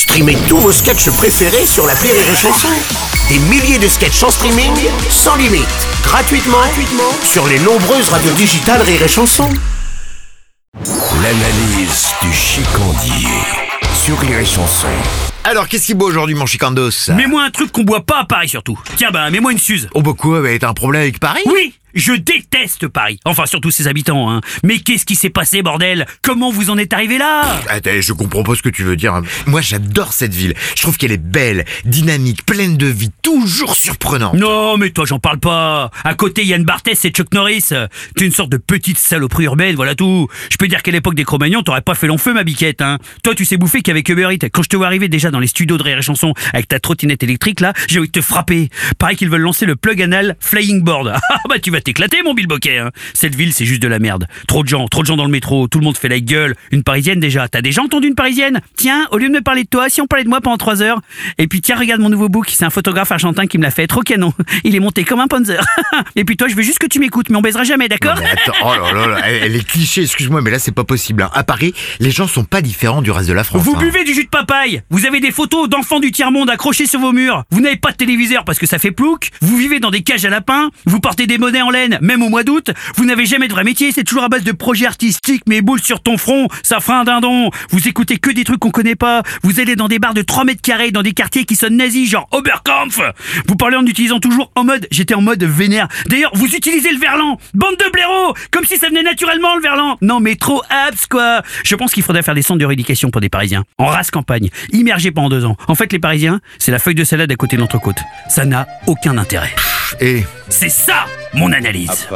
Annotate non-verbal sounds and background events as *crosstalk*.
Streamez tous vos sketchs préférés sur la Rire et Chanson. Des milliers de sketchs en streaming, sans limite, gratuitement, gratuitement sur les nombreuses radios digitales Rire et Chanson. L'analyse du chicandier sur Rire et Chanson. Alors, qu'est-ce qui boit aujourd'hui, mon chicandos? Mets-moi un truc qu'on boit pas à Paris surtout. Tiens bah, mets-moi une Suze. Oh, bah quoi, bah, t'as un problème avec Paris? Oui je déteste Paris. Enfin, surtout ses habitants, hein. Mais qu'est-ce qui s'est passé, bordel? Comment vous en êtes arrivé là? Attends, je comprends pas ce que tu veux dire. hein. Moi, j'adore cette ville. Je trouve qu'elle est belle, dynamique, pleine de vie, toujours surprenante. Non, mais toi, j'en parle pas. À côté, Yann Barthès et Chuck Norris. T'es une sorte de petite saloperie urbaine, voilà tout. Je peux dire qu'à l'époque des Cro-Magnons, t'aurais pas fait long feu, ma biquette, hein. Toi, tu sais bouffer qu'avec Uber Eats. Quand je te vois arriver déjà dans les studios de Rire et Chanson avec ta trottinette électrique, là, j'ai envie de te frapper. Pareil qu'ils veulent lancer le plug anal Flying Board. *laughs* Ah bah, tu vas t'éclater, mon Bill Bokeh, hein. Cette ville, c'est juste de la merde. Trop de gens, trop de gens dans le métro, tout le monde fait la gueule. Une parisienne déjà. T'as déjà entendu une parisienne? Tiens, au lieu de me parler de toi, si on parlait de moi pendant trois heures. Et puis tiens, regarde mon nouveau book, c'est un photographe argentin qui me l'a fait. Trop canon. *laughs* Il est monté comme un Panzer. *laughs* Et puis toi, je veux juste que tu m'écoutes, mais on baisera jamais, d'accord? Attends, oh là là là, elle, elle est cliché, excuse-moi, mais là, c'est pas possible. hein. À Paris, les gens sont pas différents du reste de la France. Vous hein. buvez du jus de papaye Vous avez des photos d'enfants du tiers-monde accrochés sur vos murs Vous n'avez pas de téléviseur parce que ça fait plouc Vous vivez dans des cages à lapins Vous portez des monnaies en même au mois d'août Vous n'avez jamais de vrai métier, c'est toujours à base de projets artistiques Mais boules sur ton front, ça fera un dindon. Vous écoutez que des trucs qu'on connaît pas. Vous allez dans des bars de 3 mètres carrés Dans des quartiers qui sonnent nazis, genre Oberkampf. Vous parlez en utilisant toujours en mode J'étais en mode vénère. D'ailleurs, vous utilisez le verlan. Bande de blaireaux Comme si ça venait naturellement le verlan. Non mais trop abs quoi. Je pense qu'il faudrait faire des centres de rééducation pour des Parisiens. En race campagne, immergés pendant deux ans. En fait, les Parisiens, c'est la feuille de salade à côté de l'entrecôte. Ça n'a aucun intérêt. Et C'est ça, mon analyse. Chanson